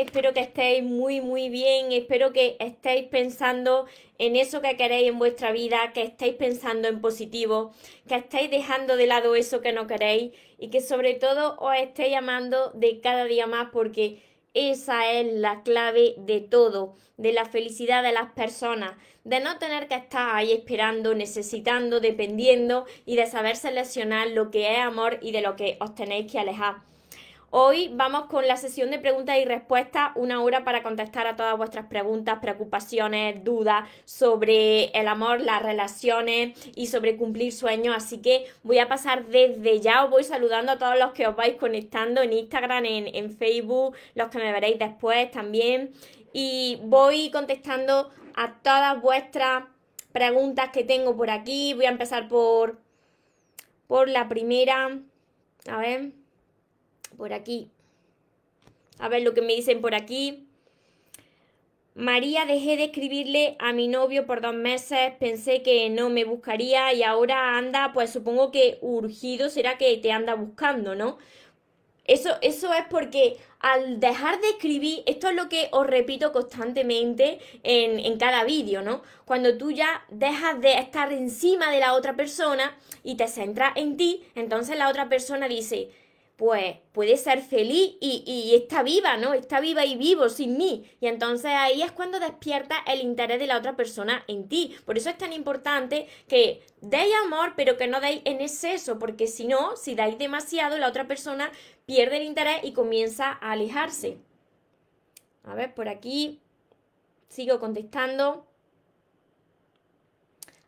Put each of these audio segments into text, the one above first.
Espero que estéis muy muy bien, espero que estéis pensando en eso que queréis en vuestra vida, que estéis pensando en positivo, que estéis dejando de lado eso que no queréis y que sobre todo os estéis amando de cada día más porque esa es la clave de todo, de la felicidad de las personas, de no tener que estar ahí esperando, necesitando, dependiendo y de saber seleccionar lo que es amor y de lo que os tenéis que alejar. Hoy vamos con la sesión de preguntas y respuestas, una hora para contestar a todas vuestras preguntas, preocupaciones, dudas sobre el amor, las relaciones y sobre cumplir sueños. Así que voy a pasar desde ya, os voy saludando a todos los que os vais conectando en Instagram, en, en Facebook, los que me veréis después también. Y voy contestando a todas vuestras preguntas que tengo por aquí. Voy a empezar por, por la primera. A ver por aquí. A ver lo que me dicen por aquí. María, dejé de escribirle a mi novio por dos meses, pensé que no me buscaría y ahora anda, pues supongo que urgido será que te anda buscando, ¿no? Eso, eso es porque al dejar de escribir, esto es lo que os repito constantemente en, en cada vídeo, ¿no? Cuando tú ya dejas de estar encima de la otra persona y te centras en ti, entonces la otra persona dice, pues puede ser feliz y, está viva, ¿no? Está viva y vivo sin mí. Y entonces ahí es cuando despierta el interés de la otra persona en ti. Por eso es tan importante que deis amor, pero que no deis en exceso, porque si no, si dais demasiado, la otra persona pierde el interés y comienza a alejarse. A ver, por aquí sigo contestando.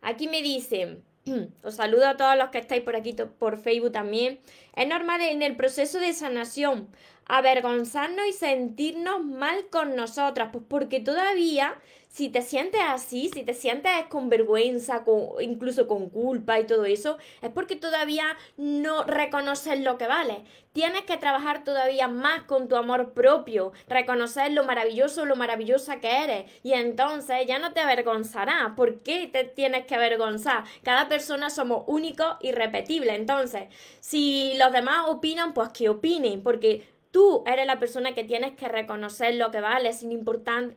Aquí me dicen, os saludo a todos los que estáis por aquí por Facebook también. Es normal en el proceso de sanación avergonzarnos y sentirnos mal con nosotras, pues porque todavía si te sientes así, si te sientes con vergüenza, con, incluso con culpa y todo eso, es porque todavía no reconoces lo que vale. Tienes que trabajar todavía más con tu amor propio, reconocer lo maravilloso, lo maravillosa que eres. Y entonces ya no te avergonzarás. ¿Por qué te tienes que avergonzar? Cada persona somos únicos y repetibles. Entonces, si los demás opinan, pues que opinen, porque Tú eres la persona que tienes que reconocer lo que vale sin,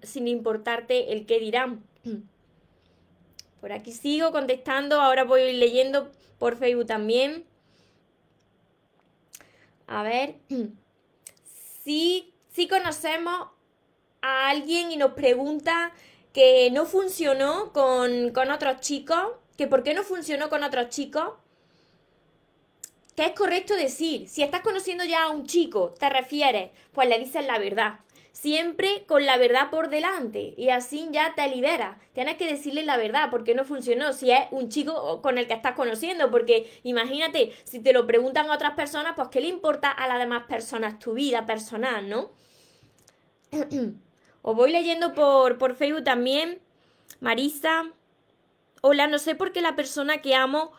sin importarte el qué dirán. Por aquí sigo contestando, ahora voy leyendo por Facebook también. A ver, si, si conocemos a alguien y nos pregunta que no funcionó con, con otros chicos, que por qué no funcionó con otros chicos, ¿Qué es correcto decir? Si estás conociendo ya a un chico, te refieres, pues le dices la verdad. Siempre con la verdad por delante y así ya te liberas. Tienes que decirle la verdad porque no funcionó si es un chico con el que estás conociendo. Porque imagínate, si te lo preguntan a otras personas, pues ¿qué le importa a las demás personas tu vida personal, no? Os voy leyendo por, por Facebook también. Marisa. Hola, no sé por qué la persona que amo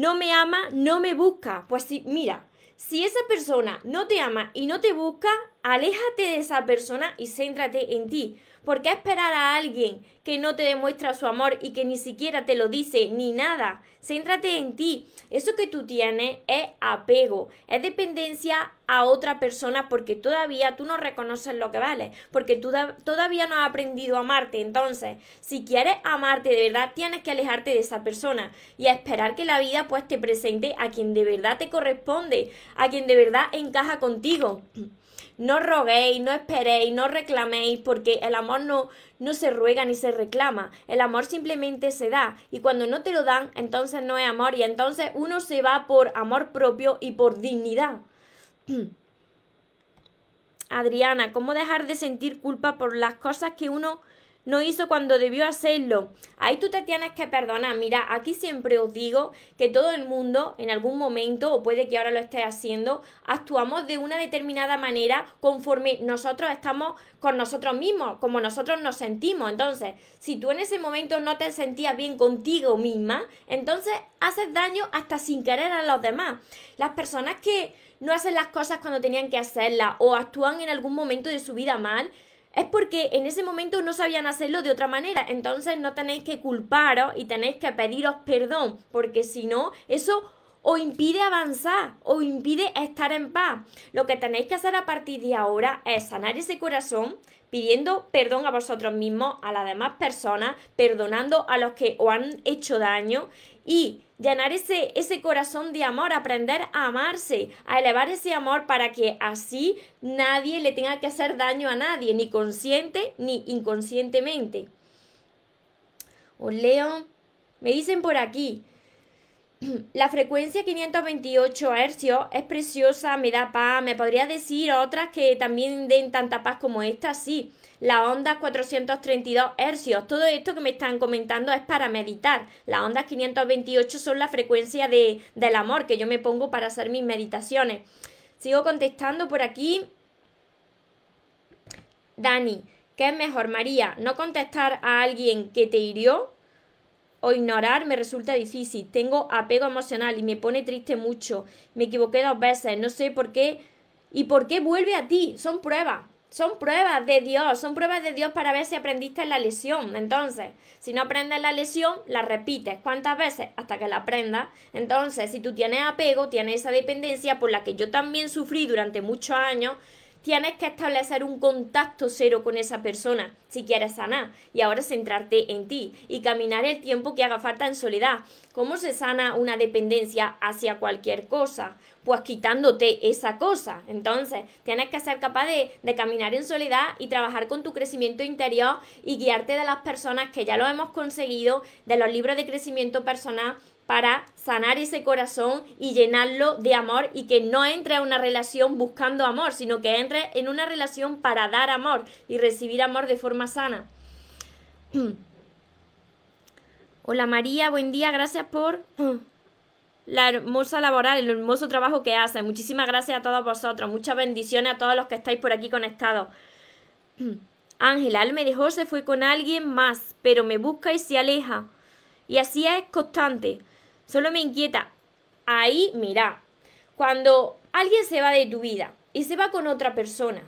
no me ama, no me busca. Pues sí, mira, si esa persona no te ama y no te busca, aléjate de esa persona y céntrate en ti. ¿Por qué esperar a alguien que no te demuestra su amor y que ni siquiera te lo dice ni nada? Céntrate en ti. Eso que tú tienes es apego, es dependencia a otra persona porque todavía tú no reconoces lo que vale, porque tú todavía no has aprendido a amarte. Entonces, si quieres amarte de verdad, tienes que alejarte de esa persona y esperar que la vida pues te presente a quien de verdad te corresponde, a quien de verdad encaja contigo. No roguéis, no esperéis, no reclaméis, porque el amor no, no se ruega ni se reclama. El amor simplemente se da. Y cuando no te lo dan, entonces no es amor. Y entonces uno se va por amor propio y por dignidad. Adriana, ¿cómo dejar de sentir culpa por las cosas que uno no hizo cuando debió hacerlo. Ahí tú te tienes que perdonar. Mira, aquí siempre os digo que todo el mundo en algún momento, o puede que ahora lo esté haciendo, actuamos de una determinada manera conforme nosotros estamos con nosotros mismos, como nosotros nos sentimos. Entonces, si tú en ese momento no te sentías bien contigo misma, entonces haces daño hasta sin querer a los demás. Las personas que no hacen las cosas cuando tenían que hacerlas o actúan en algún momento de su vida mal, es porque en ese momento no sabían hacerlo de otra manera. Entonces no tenéis que culparos y tenéis que pediros perdón, porque si no, eso os impide avanzar, os impide estar en paz. Lo que tenéis que hacer a partir de ahora es sanar ese corazón pidiendo perdón a vosotros mismos, a las demás personas, perdonando a los que os han hecho daño y llenar ese, ese corazón de amor, aprender a amarse, a elevar ese amor para que así nadie le tenga que hacer daño a nadie, ni consciente ni inconscientemente. Os leo, me dicen por aquí, la frecuencia 528 Hz es preciosa, me da paz, me podría decir otras que también den tanta paz como esta, sí la onda 432 hercios. Todo esto que me están comentando es para meditar. Las ondas 528 son la frecuencia de, del amor que yo me pongo para hacer mis meditaciones. Sigo contestando por aquí. Dani, ¿qué es mejor, María? ¿No contestar a alguien que te hirió? O ignorar me resulta difícil. Tengo apego emocional y me pone triste mucho. Me equivoqué dos veces. No sé por qué. ¿Y por qué vuelve a ti? Son pruebas. Son pruebas de Dios, son pruebas de Dios para ver si aprendiste la lesión. Entonces, si no aprendes la lesión, la repites. ¿Cuántas veces? Hasta que la aprendas. Entonces, si tú tienes apego, tienes esa dependencia por la que yo también sufrí durante muchos años, tienes que establecer un contacto cero con esa persona si quieres sanar y ahora centrarte en ti y caminar el tiempo que haga falta en soledad. ¿Cómo se sana una dependencia hacia cualquier cosa? Pues quitándote esa cosa. Entonces, tienes que ser capaz de, de, caminar en soledad y trabajar con tu crecimiento interior y guiarte de las personas que ya lo hemos conseguido, de los libros de crecimiento personal para sanar ese corazón y llenarlo de amor y que no entre a una relación buscando amor, sino que entre en una relación para dar amor y recibir amor de forma sana. Hola María, buen día, gracias por la hermosa laboral, el hermoso trabajo que hace. Muchísimas gracias a todos vosotros, muchas bendiciones a todos los que estáis por aquí conectados. Ángela, él me dejó, se fue con alguien más, pero me busca y se aleja. Y así es constante. Solo me inquieta. Ahí, mira, cuando alguien se va de tu vida y se va con otra persona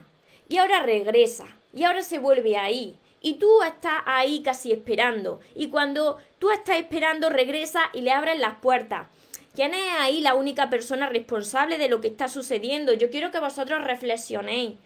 y ahora regresa y ahora se vuelve ahí y tú estás ahí casi esperando y cuando tú estás esperando regresa y le abren las puertas. ¿Quién es ahí la única persona responsable de lo que está sucediendo? Yo quiero que vosotros reflexionéis.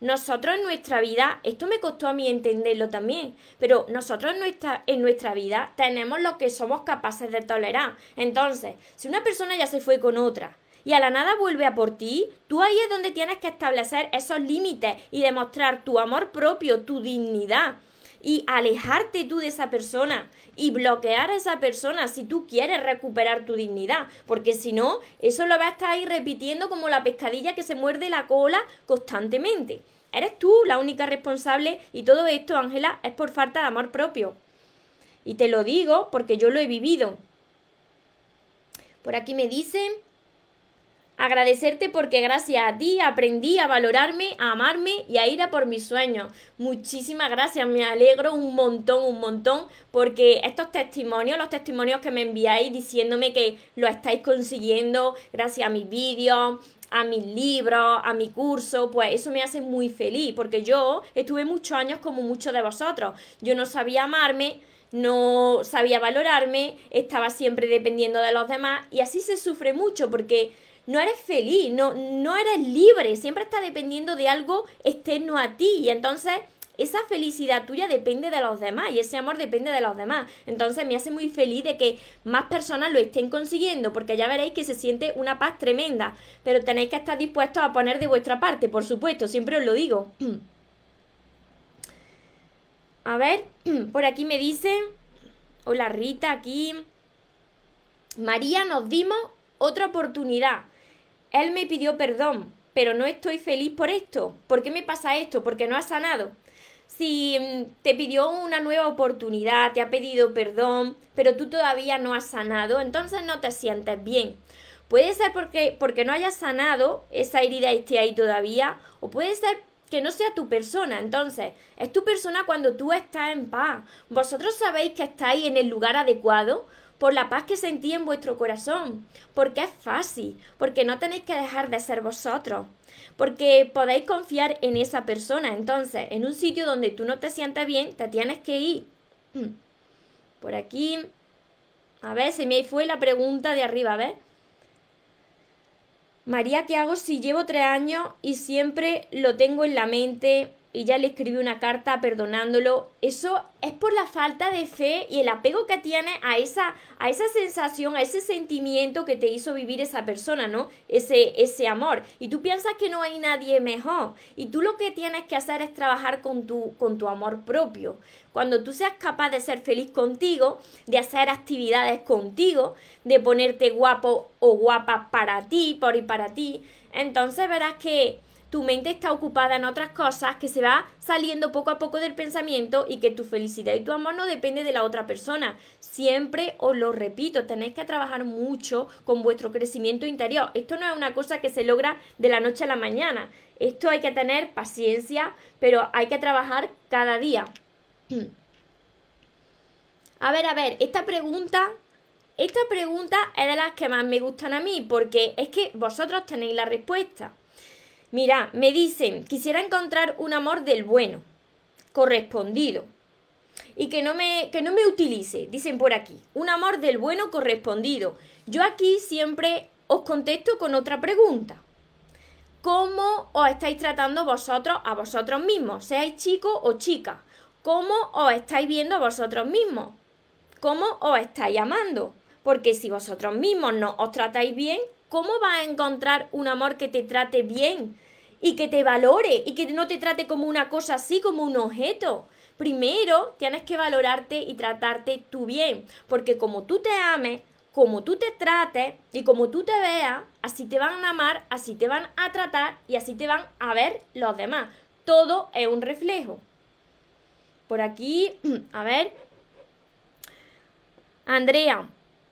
Nosotros en nuestra vida, esto me costó a mí entenderlo también, pero nosotros en nuestra, en nuestra vida tenemos lo que somos capaces de tolerar. Entonces, si una persona ya se fue con otra y a la nada vuelve a por ti, tú ahí es donde tienes que establecer esos límites y demostrar tu amor propio, tu dignidad y alejarte tú de esa persona y bloquear a esa persona si tú quieres recuperar tu dignidad, porque si no, eso lo vas a estar ahí repitiendo como la pescadilla que se muerde la cola constantemente. Eres tú la única responsable y todo esto, Ángela, es por falta de amor propio. Y te lo digo porque yo lo he vivido. Por aquí me dicen, agradecerte porque gracias a ti aprendí a valorarme, a amarme y a ir a por mis sueños. Muchísimas gracias, me alegro un montón, un montón, porque estos testimonios, los testimonios que me enviáis diciéndome que lo estáis consiguiendo gracias a mis vídeos, a mis libros, a mi curso, pues eso me hace muy feliz, porque yo estuve muchos años como muchos de vosotros. Yo no sabía amarme, no sabía valorarme, estaba siempre dependiendo de los demás y así se sufre mucho porque no eres feliz, no, no eres libre, siempre estás dependiendo de algo externo a ti y entonces esa felicidad tuya depende de los demás y ese amor depende de los demás. Entonces me hace muy feliz de que más personas lo estén consiguiendo, porque ya veréis que se siente una paz tremenda, pero tenéis que estar dispuestos a poner de vuestra parte, por supuesto, siempre os lo digo. A ver, por aquí me dicen, hola Rita, aquí. María, nos dimos otra oportunidad. Él me pidió perdón, pero no estoy feliz por esto. ¿Por qué me pasa esto? Porque no ha sanado. si mm, te pidió una nueva oportunidad, te ha pedido perdón, pero tú todavía no has sanado, entonces no te sientes bien. Puede ser porque, porque no hayas sanado esa herida esté ahí todavía, o puede ser que no sea tu persona. Entonces, es tu persona cuando tú estás en paz. Vosotros sabéis que estáis en el lugar adecuado por la paz que sentí en vuestro corazón, porque es fácil, porque no tenéis que dejar de ser vosotros porque podéis confiar en esa persona. Entonces, en un sitio donde tú no te sientas bien, te tienes que ir. Por aquí, a ver, se me fue la pregunta de arriba, a ver. María, ¿qué hago si llevo tres años y siempre lo tengo en la mente? Y ya le escribí una carta perdonándolo, eso es por la falta de fe y el apego que tiene a esa, a esa sensación, a ese sentimiento que te hizo vivir esa persona, ¿no? Ese, ese amor. Y tú piensas que no hay nadie mejor. Y tú lo que tienes que hacer es trabajar con tu, con tu amor propio. Cuando tú seas capaz de ser feliz contigo, de hacer actividades contigo, de ponerte guapo o guapa para ti, por y para ti, entonces verás que tu mente está ocupada en otras cosas que se va saliendo poco a poco del pensamiento y que tu felicidad y tu amor no depende de la otra persona. Siempre os lo repito, tenéis que trabajar mucho con vuestro crecimiento interior. Esto no es una cosa que se logra de la noche a la mañana. Esto hay que tener paciencia, pero hay que trabajar cada día. A ver, a ver, esta pregunta esta pregunta es de las que más me gustan a mí, porque es que vosotros tenéis la respuesta. Mira, me dicen, quisiera encontrar un amor del bueno, correspondido. Y que no me, que no me utilice, dicen por aquí, un amor del bueno correspondido. Yo aquí siempre os contesto con otra pregunta. ¿Cómo os estáis tratando vosotros a vosotros mismos, seáis chicos o chicas? ¿Cómo os estáis viendo a vosotros mismos? ¿Cómo os estáis amando? Porque si vosotros mismos no os tratáis bien, ¿cómo vas a encontrar un amor que te trate bien y que te valore y que no te trate como una cosa así, como un objeto? Primero tienes que valorarte y tratarte tú bien, porque como tú te ames, como tú te trates y como tú te veas, así te van a amar, así te van a tratar y así te van a ver los demás. Todo es un reflejo. Por aquí, a ver. Andrea,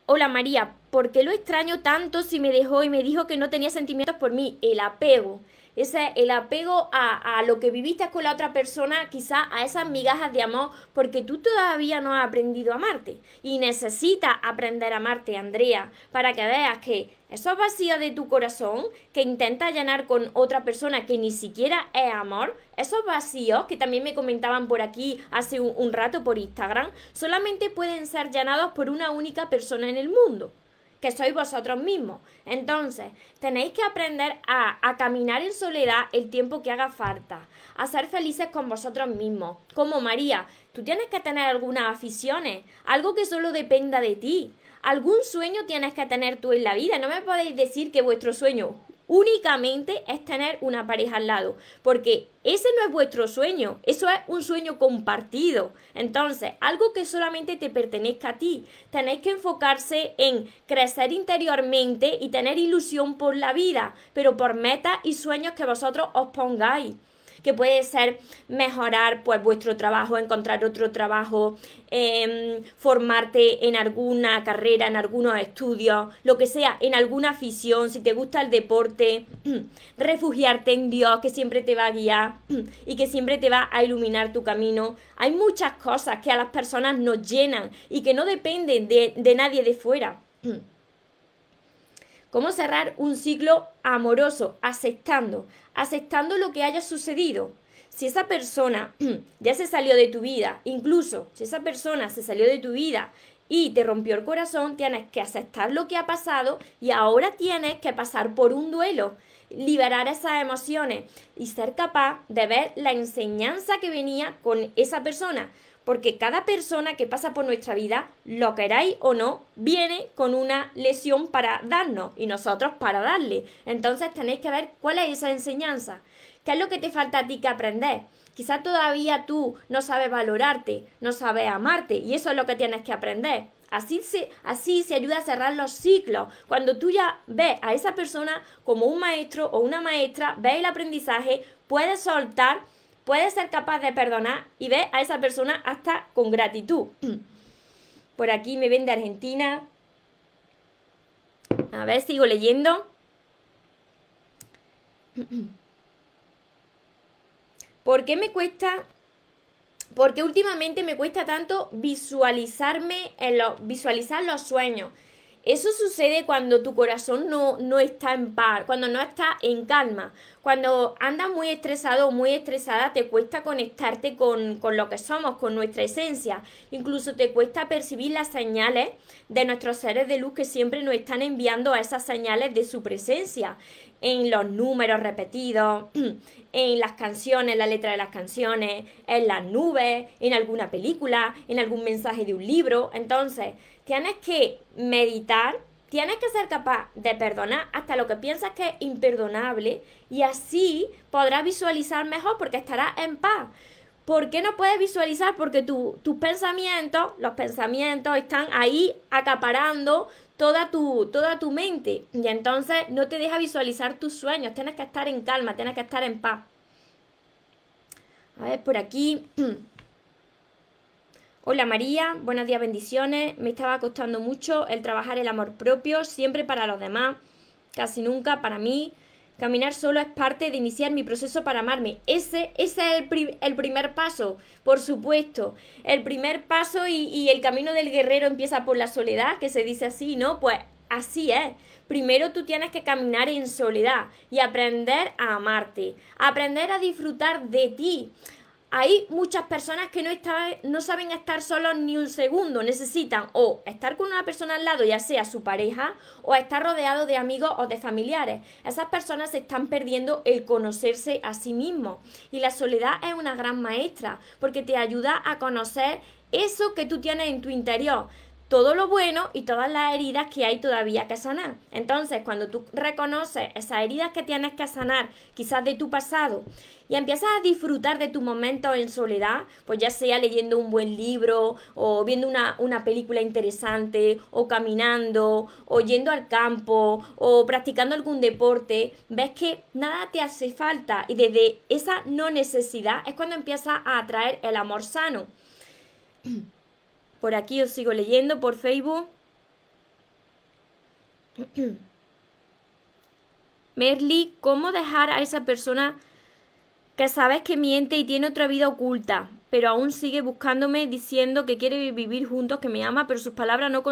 hola María, ¿por qué lo extraño tanto si me dejó y me dijo que no tenía sentimientos por mí? El apego. Ese, el apego a, a, lo que viviste con la otra persona, quizá a esas migajas de amor, porque tú todavía no has aprendido a amarte. Y necesitas aprender a amarte, Andrea, para que veas que esos vacíos de tu corazón que intentas llenar con otra persona que ni siquiera es amor, esos vacíos que también me comentaban por aquí hace un, un rato por Instagram, solamente pueden ser llenados por una única persona en el mundo que sois vosotros mismos. Entonces, tenéis que aprender a, a, caminar en soledad el tiempo que haga falta, a ser felices con vosotros mismos. Como María, tú tienes que tener algunas aficiones, algo que solo dependa de ti. Algún sueño tienes que tener tú en la vida. No me podéis decir que vuestro sueño únicamente es tener una pareja al lado, porque ese no es vuestro sueño, eso es un sueño compartido. Entonces, algo que solamente te pertenezca a ti. Tenéis que enfocarse en crecer interiormente y tener ilusión por la vida, pero por metas y sueños que vosotros os pongáis que puede ser mejorar pues vuestro trabajo, encontrar otro trabajo, em, formarte en alguna carrera, en algunos estudios, lo que sea, en alguna afición, si te gusta el deporte, refugiarte en Dios que siempre te va a guiar y que siempre te va a iluminar tu camino. Hay muchas cosas que a las personas nos llenan y que no dependen de, de nadie de fuera. ¿Cómo cerrar un ciclo amoroso? Aceptando, aceptando lo que haya sucedido. Si esa persona ya se salió de tu vida, incluso si esa persona se salió de tu vida y te rompió el corazón, tienes que aceptar lo que ha pasado y ahora tienes que pasar por un duelo, liberar esas emociones y ser capaz de ver la enseñanza que venía con esa persona porque cada persona que pasa por nuestra vida, lo queráis o no, viene con una lesión para darnos y nosotros para darle. Entonces tenéis que ver cuál es esa enseñanza, qué es lo que te falta a ti que aprender. Quizá todavía tú no sabes valorarte, no sabes amarte y eso es lo que tienes que aprender. Así se, así se ayuda a cerrar los ciclos. Cuando tú ya ves a esa persona como un maestro o una maestra, ves el aprendizaje, puedes soltar puedes ser capaz de perdonar y ver a esa persona hasta con gratitud. Por aquí me ven de Argentina. A ver, sigo leyendo. ¿Por qué me cuesta? Porque últimamente me cuesta tanto visualizarme en los, visualizar los sueños. Eso sucede cuando tu corazón no, no, está en paz, cuando no está en calma. Cuando andas muy estresado o muy estresada, te cuesta conectarte con, con, lo que somos, con nuestra esencia. Incluso te cuesta percibir las señales de nuestros seres de luz que siempre nos están enviando esas señales de su presencia en los números repetidos, en las canciones, la letra de las canciones, en las nubes, en alguna película, en algún mensaje de un libro. Entonces, tienes que meditar, tienes que ser capaz de perdonar hasta lo que piensas que es imperdonable y así podrás visualizar mejor porque estarás en paz. ¿Por qué no puedes visualizar? Porque tus pensamientos, los pensamientos están ahí acaparando toda tu, toda tu mente. Y entonces no te deja visualizar tus sueños. Tienes que estar en calma, tienes que estar en paz. A ver, por aquí. Hola María, buenos días, bendiciones. Me estaba costando mucho el trabajar el amor propio, siempre para los demás, casi nunca para mí. Caminar solo es parte de iniciar mi proceso para amarme. Ese, ese es el, el primer paso, por supuesto. El primer paso y, y el camino del guerrero empieza por la soledad, que se dice así, ¿no? Pues así es. Primero tú tienes que caminar en soledad y aprender a amarte, aprender a disfrutar de ti, hay muchas personas que no, no saben estar solos ni un segundo, necesitan o estar con una persona al lado, ya sea su pareja, o estar rodeado de amigos o de familiares. Esas personas están perdiendo el conocerse a sí mismos. Y la soledad es una gran maestra, porque te ayuda a conocer eso que tú tienes en tu interior todo lo bueno y todas las heridas que hay todavía que sanar. Entonces, cuando tú reconoces esas heridas que tienes que sanar, quizás de tu pasado, y empiezas a disfrutar de tu momento en soledad, pues ya sea leyendo un buen libro, o viendo una, una película interesante, o caminando, o yendo al campo, o practicando algún deporte, ves que nada te hace falta y desde esa no necesidad es cuando empiezas a atraer el amor sano. Por aquí os sigo leyendo por Facebook. Merly, ¿cómo dejar a esa persona que sabes que miente y tiene otra vida oculta, pero aún sigue buscándome diciendo que quiere vivir juntos, que me ama, pero sus palabras no,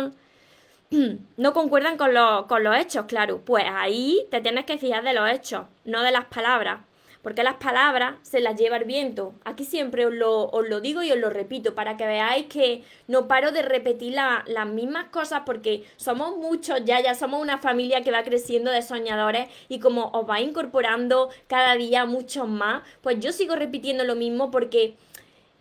no concuerdan con, con los hechos, claro? Pues ahí te tienes que fijar de los hechos, no de las palabras porque las palabras se las lleva el viento. Aquí siempre os lo, digo y os lo repito para que veáis que no paro de repetir las mismas cosas porque somos muchos ya, ya somos una familia que va creciendo de soñadores y como os va incorporando cada día muchos más, pues yo sigo repitiendo lo mismo porque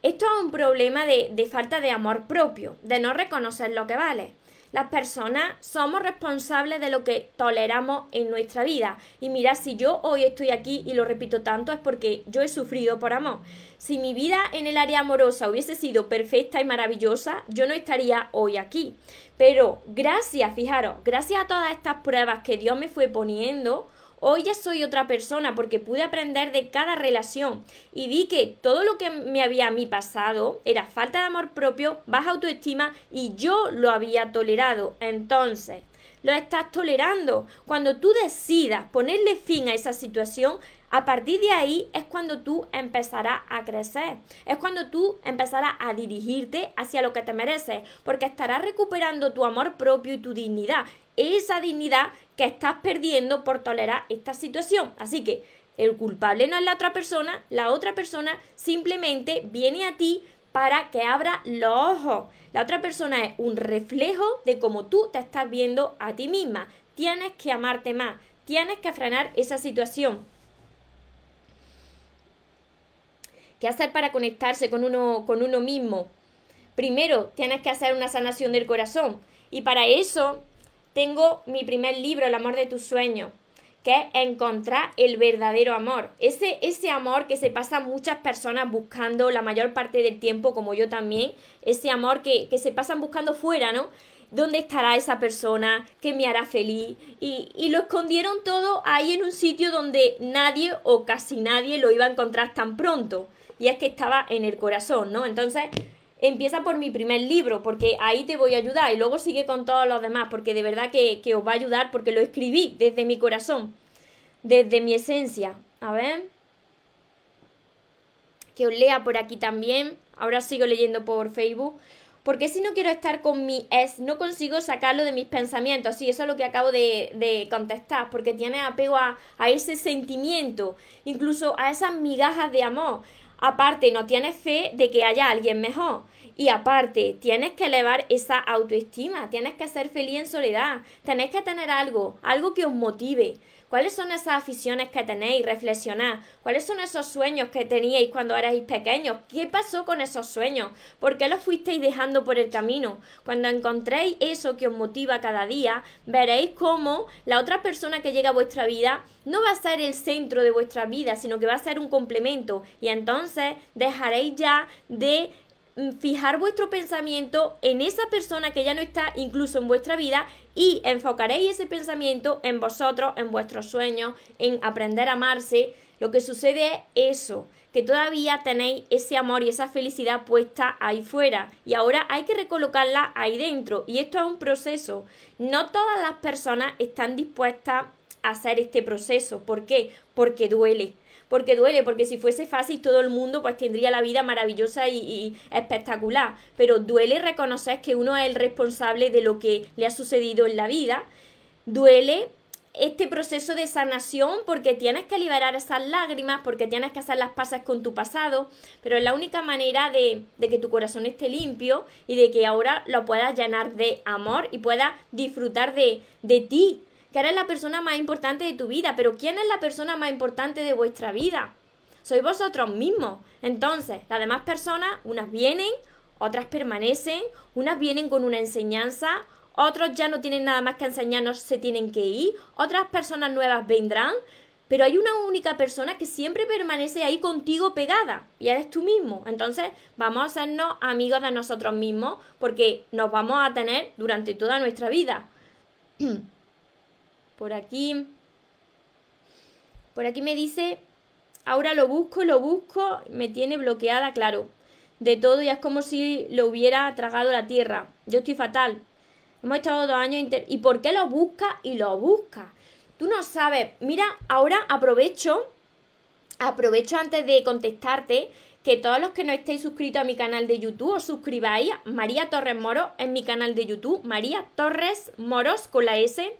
esto es un problema de falta de amor propio, de no reconocer lo que vale. Las personas somos responsables de lo que toleramos en nuestra vida. Y mira, si yo hoy estoy aquí y lo repito tanto es porque yo he sufrido por amor. Si mi vida en el área amorosa hubiese sido perfecta y maravillosa, yo no estaría hoy aquí. Pero gracias, fijaros, gracias a todas estas pruebas que Dios me fue poniendo, Hoy ya soy otra persona porque pude aprender de cada relación y vi que todo lo que me había a mí pasado era falta de amor propio, baja autoestima y yo lo había tolerado. Entonces, lo estás tolerando. Cuando tú decidas ponerle fin a esa situación, a partir de ahí es cuando tú empezarás a crecer, es cuando tú empezarás a dirigirte hacia lo que te mereces, porque estarás recuperando tu amor propio y tu dignidad, esa dignidad que estás perdiendo por tolerar esta situación. Así que el culpable no es la otra persona, la otra persona simplemente viene a ti para que abra los ojos. La otra persona es un reflejo de cómo tú te estás viendo a ti misma. Tienes que amarte más, tienes que frenar esa situación. ¿Qué hacer para conectarse con uno, con uno mismo? Primero, tienes que hacer una sanación del corazón. Y para eso tengo mi primer libro, El amor de tus sueños, que es encontrar el verdadero amor. Ese, ese amor que se pasa muchas personas buscando la mayor parte del tiempo, como yo también, ese amor que, que se pasan buscando fuera, ¿no? dónde estará esa persona que me hará feliz. Y, y, lo escondieron todo ahí en un sitio donde nadie o casi nadie lo iba a encontrar tan pronto. Y es que estaba en el corazón, ¿no? Entonces, empieza por mi primer libro, porque ahí te voy a ayudar. Y luego sigue con todos los demás, porque de verdad que, que os va a ayudar, porque lo escribí desde mi corazón, desde mi esencia. A ver. Que os lea por aquí también. Ahora sigo leyendo por Facebook. Porque si no quiero estar con mi ex, no consigo sacarlo de mis pensamientos. Sí, eso es lo que acabo de, contestar, porque tiene apego a, a, ese sentimiento, incluso a esas migajas de amor. Aparte, no tienes fe de que haya alguien mejor. Y aparte, tienes que elevar esa autoestima, tienes que ser feliz en soledad, tenés que tener algo, algo que os motive. ¿Cuáles son esas aficiones que tenéis? Reflexionad. ¿Cuáles son esos sueños que teníais cuando erais pequeños? ¿Qué pasó con esos sueños? ¿Por qué los fuisteis dejando por el camino? Cuando encontréis eso que os motiva cada día, veréis cómo la otra persona que llega a vuestra vida no va a ser el centro de vuestra vida, sino que va a ser un complemento. Y entonces dejaréis ya de fijar vuestro pensamiento en esa persona que ya no está incluso en vuestra vida y enfocaréis ese pensamiento en vosotros, en vuestros sueños, en aprender a amarse. Lo que sucede es eso, que todavía tenéis ese amor y esa felicidad puesta ahí fuera y ahora hay que recolocarla ahí dentro y esto es un proceso. No todas las personas están dispuestas a hacer este proceso. ¿Por qué? Porque duele porque duele, porque si fuese fácil todo el mundo pues tendría la vida maravillosa y, espectacular, pero duele reconocer que uno es el responsable de lo que le ha sucedido en la vida, duele este proceso de sanación porque tienes que liberar esas lágrimas, porque tienes que hacer las pasas con tu pasado, pero es la única manera de, de, que tu corazón esté limpio y de que ahora lo puedas llenar de amor y puedas disfrutar de, de ti, que eres la persona más importante de tu vida, pero ¿quién es la persona más importante de vuestra vida? Sois vosotros mismos. Entonces, las demás personas, unas vienen, otras permanecen, unas vienen con una enseñanza, otros ya no tienen nada más que enseñarnos, se tienen que ir, otras personas nuevas vendrán, pero hay una única persona que siempre permanece ahí contigo pegada y eres tú mismo. Entonces vamos a hacernos amigos de nosotros mismos porque nos vamos a tener durante toda nuestra vida. Por aquí. Por aquí me dice, ahora lo busco, lo busco, me tiene bloqueada, claro. De todo y es como si lo hubiera tragado la tierra. Yo estoy fatal. Hemos estado dos años... ¿Y por qué lo busca? Y lo busca. Tú no sabes. Mira, ahora aprovecho, aprovecho antes de contestarte que todos los que no estéis suscritos a mi canal de YouTube os suscribáis. María Torres Moros en mi canal de YouTube. María Torres Moros con la S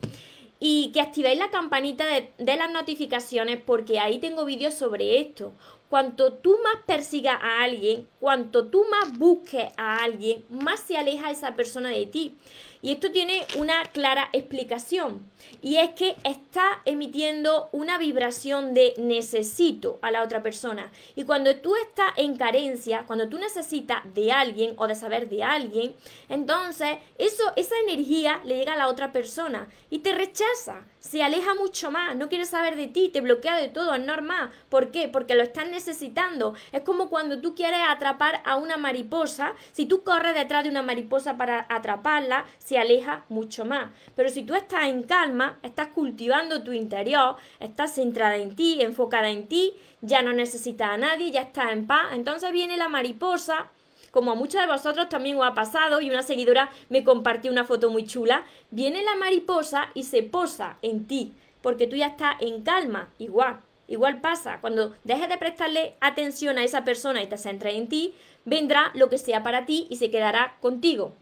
y que activéis la campanita de, las notificaciones porque ahí tengo vídeos sobre esto. Cuanto tú más persigas a alguien, cuanto tú más busques a alguien, más se aleja esa persona de ti. Y esto tiene una clara explicación. Y es que está emitiendo una vibración de necesito a la otra persona. Y cuando tú estás en carencia, cuando tú necesitas de alguien o de saber de alguien, entonces eso, esa energía le llega a la otra persona y te rechaza se aleja mucho más, no quiere saber de ti, te bloquea de todo, es normal. ¿Por qué? Porque lo estás necesitando. Es como cuando tú quieres atrapar a una mariposa, si tú corres detrás de una mariposa para atraparla, se aleja mucho más. Pero si tú estás en calma, estás cultivando tu interior, estás centrada en ti, enfocada en ti, ya no necesitas a nadie, ya estás en paz, entonces viene la mariposa como a muchos de vosotros también os ha pasado y una seguidora me compartió una foto muy chula, viene la mariposa y se posa en ti, porque tú ya estás en calma, igual. Igual pasa, cuando dejes de prestarle atención a esa persona y te centres en ti, vendrá lo que sea para ti y se quedará contigo.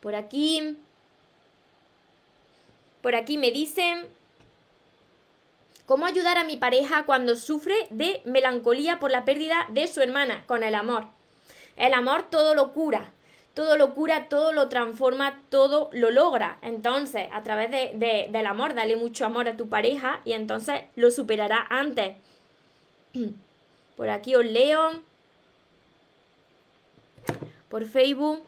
Por aquí, por aquí me dicen, ¿Cómo ayudar a mi pareja cuando sufre de melancolía por la pérdida de su hermana? Con el amor. El amor todo lo cura, todo lo cura, todo lo transforma, todo lo logra. Entonces, a través de, del amor, dale mucho amor a tu pareja y entonces lo superará antes. Por aquí os leo. Por Facebook.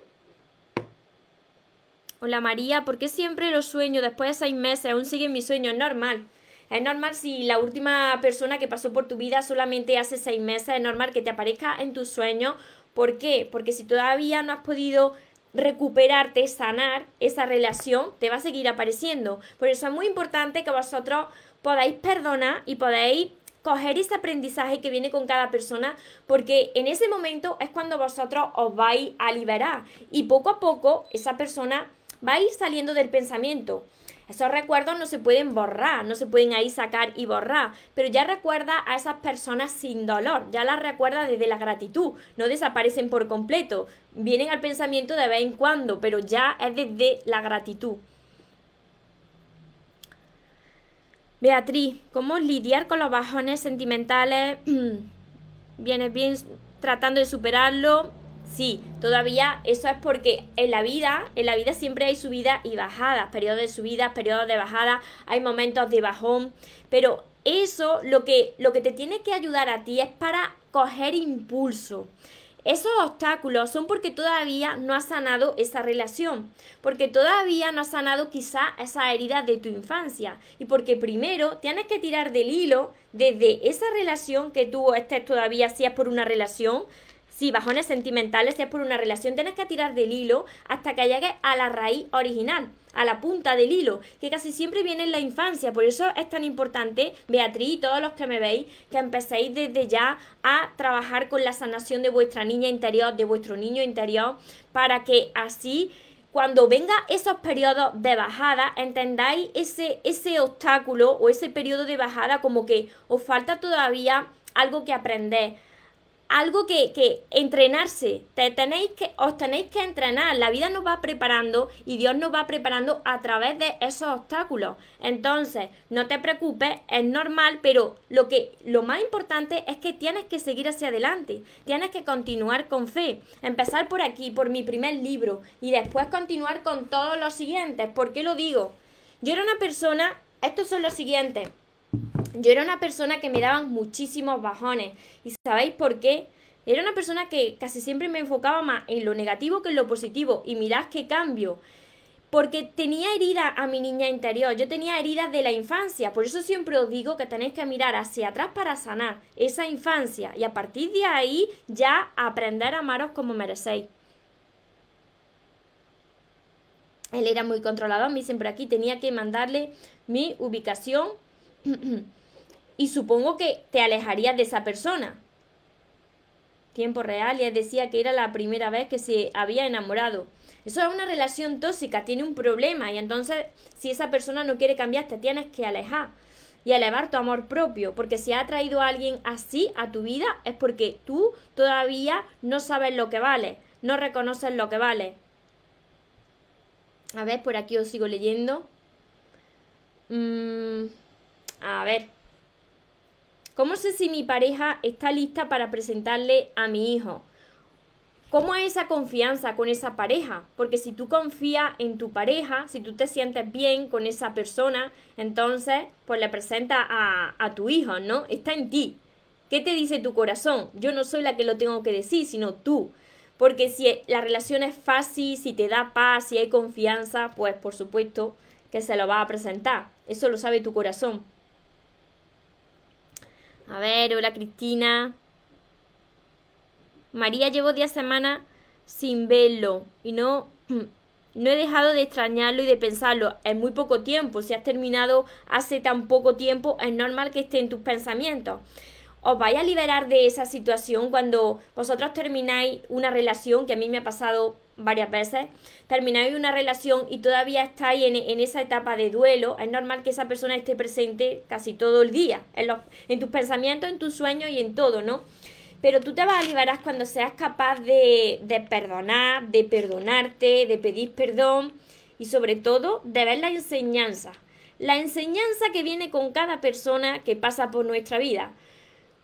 Hola María, ¿por qué siempre los sueños después de seis meses aún siguen mis sueños? Normal. Es normal si la última persona que pasó por tu vida solamente hace seis meses, es normal que te aparezca en tus sueños. ¿Por qué? Porque si todavía no has podido recuperarte, sanar esa relación, te va a seguir apareciendo. Por eso es muy importante que vosotros podáis perdonar y podáis coger ese aprendizaje que viene con cada persona, porque en ese momento es cuando vosotros os vais a liberar y poco a poco esa persona va a ir saliendo del pensamiento. Esos recuerdos no se pueden borrar, no se pueden ahí sacar y borrar, pero ya recuerda a esas personas sin dolor, ya las recuerda desde la gratitud, no desaparecen por completo, vienen al pensamiento de vez en cuando, pero ya es desde la gratitud. Beatriz, ¿cómo lidiar con los bajones sentimentales? ¿Vienes bien tratando de superarlo? Sí, todavía eso es porque en la vida, en la vida siempre hay subidas y bajadas, periodos de subidas, periodos de bajadas, hay momentos de bajón, pero eso lo que, lo que te tiene que ayudar a ti es para coger impulso. Esos obstáculos son porque todavía no has sanado esa relación, porque todavía no has sanado quizá esa herida de tu infancia y porque primero tienes que tirar del hilo desde esa relación que tú estés todavía, si es por una relación, si bajones sentimentales, es por una relación, tienes que tirar del hilo hasta que llegues a la raíz original, a la punta del hilo, que casi siempre viene en la infancia. Por eso es tan importante, Beatriz y todos los que me veis, que empecéis desde ya a trabajar con la sanación de vuestra niña interior, de vuestro niño interior, para que así cuando venga esos periodos de bajada, entendáis ese, ese obstáculo o ese periodo de bajada como que os falta todavía algo que aprender, algo que, que entrenarse, te tenéis que, os tenéis que entrenar, la vida nos va preparando y Dios nos va preparando a través de esos obstáculos. Entonces, no te preocupes, es normal, pero lo que lo más importante es que tienes que seguir hacia adelante, tienes que continuar con fe, empezar por aquí, por mi primer libro y después continuar con todos los siguientes. ¿Por qué lo digo? Yo era una persona, estos son los siguientes. Yo era una persona que me daban muchísimos bajones. ¿Y sabéis por qué? Era una persona que casi siempre me enfocaba más en lo negativo que en lo positivo. Y mirad qué cambio. Porque tenía heridas a mi niña interior, yo tenía heridas de la infancia, por eso siempre os digo que tenéis que mirar hacia atrás para sanar esa infancia y a partir de ahí ya aprender a amaros como merecéis. Él era muy controlado, a mí siempre aquí tenía que mandarle mi ubicación y supongo que te alejarías de esa persona. Tiempo real, y él decía que era la primera vez que se había enamorado. Eso es una relación tóxica, tiene un problema y entonces si esa persona no quiere cambiar te tienes que alejar y elevar tu amor propio, porque si ha traído a alguien así a tu vida es porque tú todavía no sabes lo que vale, no reconoces lo que vale. A ver, por aquí os sigo leyendo. Mm, a ver. ¿Cómo sé si mi pareja está lista para presentarle a mi hijo? ¿Cómo es esa confianza con esa pareja? Porque si tú confías en tu pareja, si tú te sientes bien con esa persona, entonces pues le presenta a, tu hijo, ¿no? Está en ti. ¿Qué te dice tu corazón? Yo no soy la que lo tengo que decir, sino tú. Porque si la relación es fácil, si te da paz, si hay confianza, pues por supuesto que se lo va a presentar. Eso lo sabe tu corazón. A ver, hola Cristina. María, llevo 10 semanas sin verlo y no, no he dejado de extrañarlo y de pensarlo. En muy poco tiempo. Si has terminado hace tan poco tiempo, es normal que esté en tus pensamientos. Os vais a liberar de esa situación cuando vosotros termináis una relación, que a mí me ha pasado varias veces, termináis una relación y todavía estáis en, esa etapa de duelo, es normal que esa persona esté presente casi todo el día, en, los, en tus pensamientos, en tus sueños y en todo, ¿no? Pero tú te vas a liberar cuando seas capaz de, de perdonar, de perdonarte, de pedir perdón y sobre todo de ver la enseñanza. La enseñanza que viene con cada persona que pasa por nuestra vida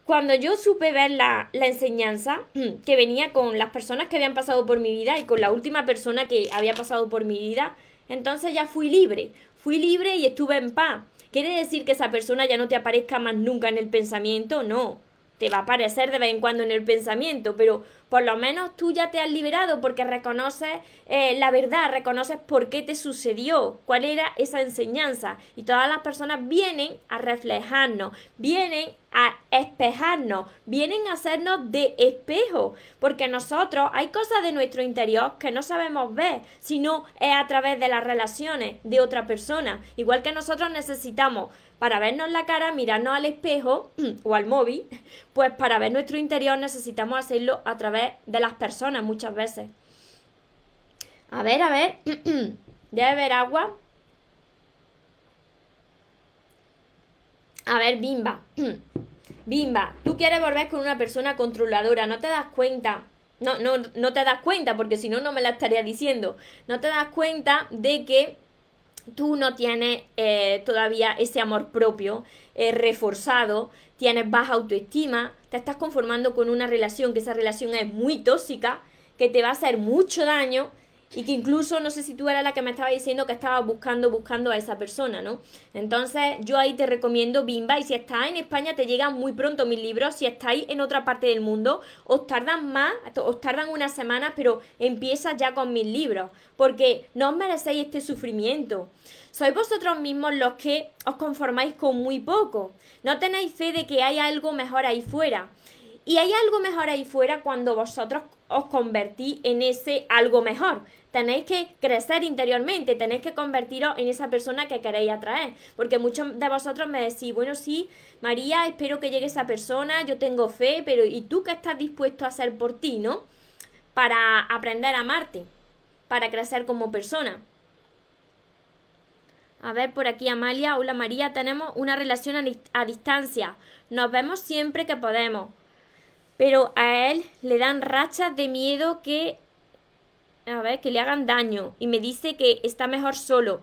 cuando yo supe ver la, enseñanza que venía con las personas que habían pasado por mi vida y con la última persona que había pasado por mi vida, entonces ya fui libre. Fui libre y estuve en paz. ¿Quiere decir que esa persona ya no te aparezca más nunca en el pensamiento? No. Te va a aparecer de vez en cuando en el pensamiento, pero por lo menos tú ya te has liberado porque reconoces eh, la verdad, reconoces por qué te sucedió, cuál era esa enseñanza. Y todas las personas vienen a reflejarnos, vienen a espejarnos, vienen a hacernos de espejo, porque nosotros hay cosas de nuestro interior que no sabemos ver, sino es a través de las relaciones de otra persona. Igual que nosotros necesitamos para vernos la cara, mirarnos al espejo o al móvil, pues para ver nuestro interior necesitamos hacerlo a través de las personas muchas veces. A ver, a ver, debe ver agua. A ver, Bimba. Bimba, tú quieres volver con una persona controladora, no te das cuenta. No, no, no te das cuenta, porque si no, no me la estaría diciendo. No te das cuenta de que tú no tienes eh, todavía ese amor propio eh, reforzado, tienes baja autoestima, te estás conformando con una relación, que esa relación es muy tóxica, que te va a hacer mucho daño y que incluso no sé si tú eras la que me estaba diciendo que estaba buscando, buscando a esa persona, ¿no? Entonces yo ahí te recomiendo Bimba y si estás en España te llegan muy pronto mis libros, si estáis en otra parte del mundo os tardan más, os tardan unas semanas, pero empieza ya con mis libros, porque no os merecéis este sufrimiento. Sois vosotros mismos los que os conformáis con muy poco. No tenéis fe de que hay algo mejor ahí fuera. Y hay algo mejor ahí fuera cuando vosotros os convertís en ese algo mejor tenéis que crecer interiormente, tenéis que convertiros en esa persona que queréis atraer. Porque muchos de vosotros me decís, bueno, sí, María, espero que llegue esa persona, yo tengo fe, pero ¿y tú qué estás dispuesto a hacer por ti, no? Para aprender a amarte, para crecer como persona. A ver, por aquí Amalia, hola María, tenemos una relación a, a distancia. Nos vemos siempre que podemos. Pero a él le dan rachas de miedo que a ver, que le hagan daño y me dice que está mejor solo.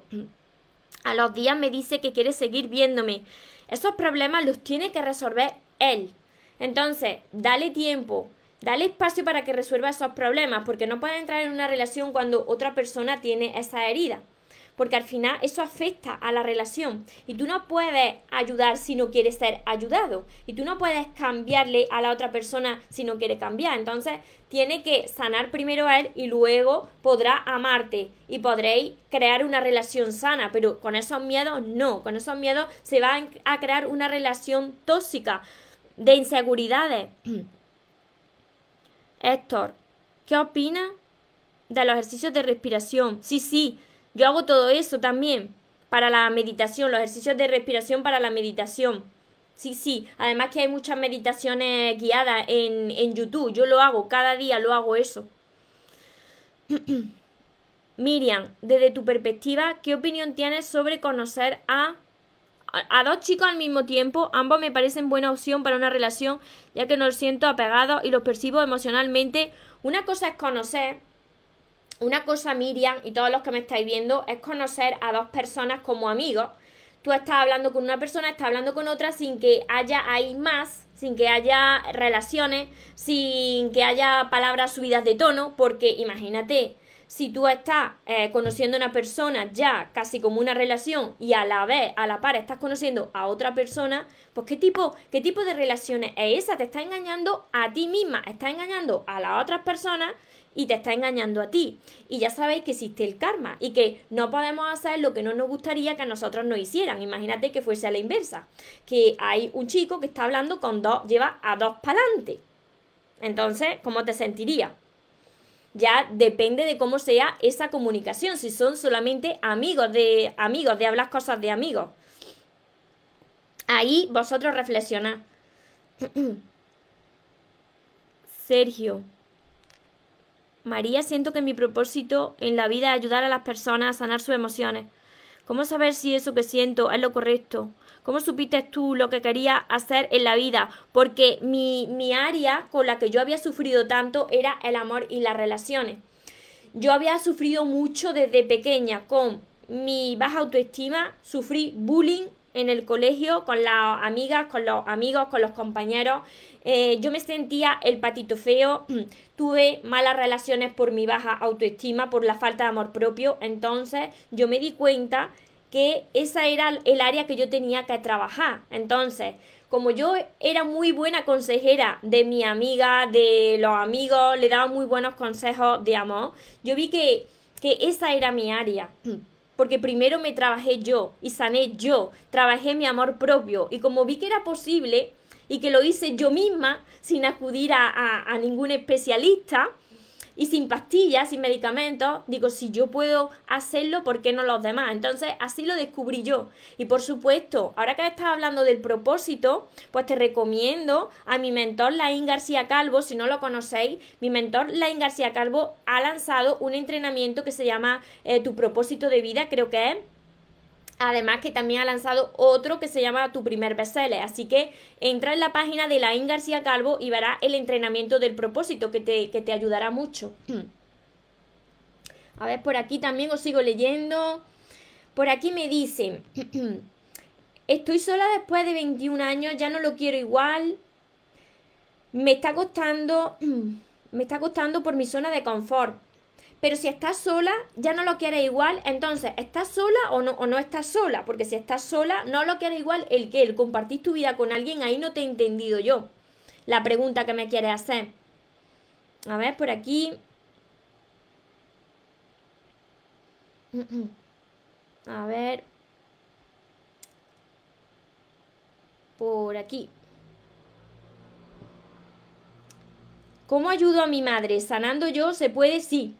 A los días me dice que quiere seguir viéndome. Esos problemas los tiene que resolver él. Entonces, dale tiempo, dale espacio para que resuelva esos problemas, porque no puede entrar en una relación cuando otra persona tiene esa herida porque al final eso afecta a la relación y tú no puedes ayudar si no quieres ser ayudado y tú no puedes cambiarle a la otra persona si no quiere cambiar. Entonces tiene que sanar primero a él y luego podrá amarte y podréis crear una relación sana, pero con esos miedos no, con esos miedos se va a crear una relación tóxica de inseguridades. Héctor, ¿qué opinas de los ejercicios de respiración? Sí, sí, yo hago todo eso también para la meditación, los ejercicios de respiración para la meditación. Sí, sí, además que hay muchas meditaciones guiadas en, en YouTube. Yo lo hago, cada día lo hago eso. Miriam, desde tu perspectiva, ¿qué opinión tienes sobre conocer a, a, dos chicos al mismo tiempo? Ambos me parecen buena opción para una relación, ya que nos siento apegado y los percibo emocionalmente. Una cosa es conocer una cosa, Miriam, y todos los que me estáis viendo, es conocer a dos personas como amigos. Tú estás hablando con una persona, estás hablando con otra sin que haya ahí más, sin que haya relaciones, sin que haya palabras subidas de tono, porque imagínate, si tú estás eh, conociendo a una persona ya casi como una relación y a la vez, a la par, estás conociendo a otra persona, pues ¿qué tipo, qué tipo de relaciones es esa? Te está engañando a ti misma, está engañando a las otras personas y te está engañando a ti. Y ya sabéis que existe el karma y que no podemos hacer lo que no nos gustaría que a nosotros nos hicieran. Imagínate que fuese a la inversa, que hay un chico que está hablando con dos, lleva a dos para adelante. Entonces, ¿cómo te sentirías? Ya depende de cómo sea esa comunicación, si son solamente amigos de amigos, de hablar cosas de amigos. Ahí vosotros reflexionad. Sergio, María, siento que mi propósito en la vida es ayudar a las personas a sanar sus emociones. ¿Cómo saber si eso que siento es lo correcto? ¿Cómo supiste tú lo que quería hacer en la vida? Porque mi, mi área con la que yo había sufrido tanto era el amor y las relaciones. Yo había sufrido mucho desde pequeña con mi baja autoestima, sufrí bullying en el colegio con las amigas, con los amigos, con los compañeros. Eh, yo me sentía el patito feo, tuve malas relaciones por mi baja autoestima, por la falta de amor propio, entonces yo me di cuenta que esa era el área que yo tenía que trabajar. Entonces, como yo era muy buena consejera de mi amiga, de los amigos, le daba muy buenos consejos de amor, yo vi que, que esa era mi área. Porque primero me trabajé yo y sané yo, trabajé mi amor propio y como vi que era posible y que lo hice yo misma sin acudir a, a, ningún especialista, y sin pastillas, sin medicamentos, digo, si yo puedo hacerlo, ¿por qué no los demás? Entonces, así lo descubrí yo. Y por supuesto, ahora que estás hablando del propósito, pues te recomiendo a mi mentor Laín García Calvo, si no lo conocéis, mi mentor Laín García Calvo ha lanzado un entrenamiento que se llama eh, Tu propósito de vida, creo que es Además que también ha lanzado otro que se llama Tu primer bestseller. Así que entra en la página de Laín García Calvo y verás el entrenamiento del propósito que te, que te ayudará mucho. A ver, por aquí también os sigo leyendo. Por aquí me dicen, estoy sola después de 21 años, ya no lo quiero igual. Me está costando, me está costando por mi zona de confort. Pero si estás sola, ya no lo quieres igual. Entonces, ¿estás sola o no, o no estás sola? Porque si estás sola, no lo quieres igual el que el compartir tu vida con alguien, ahí no te he entendido yo. La pregunta que me quieres hacer. A ver, por aquí. A ver. Por aquí. ¿Cómo ayudo a mi madre? ¿Sanando yo? ¿Se puede? Sí.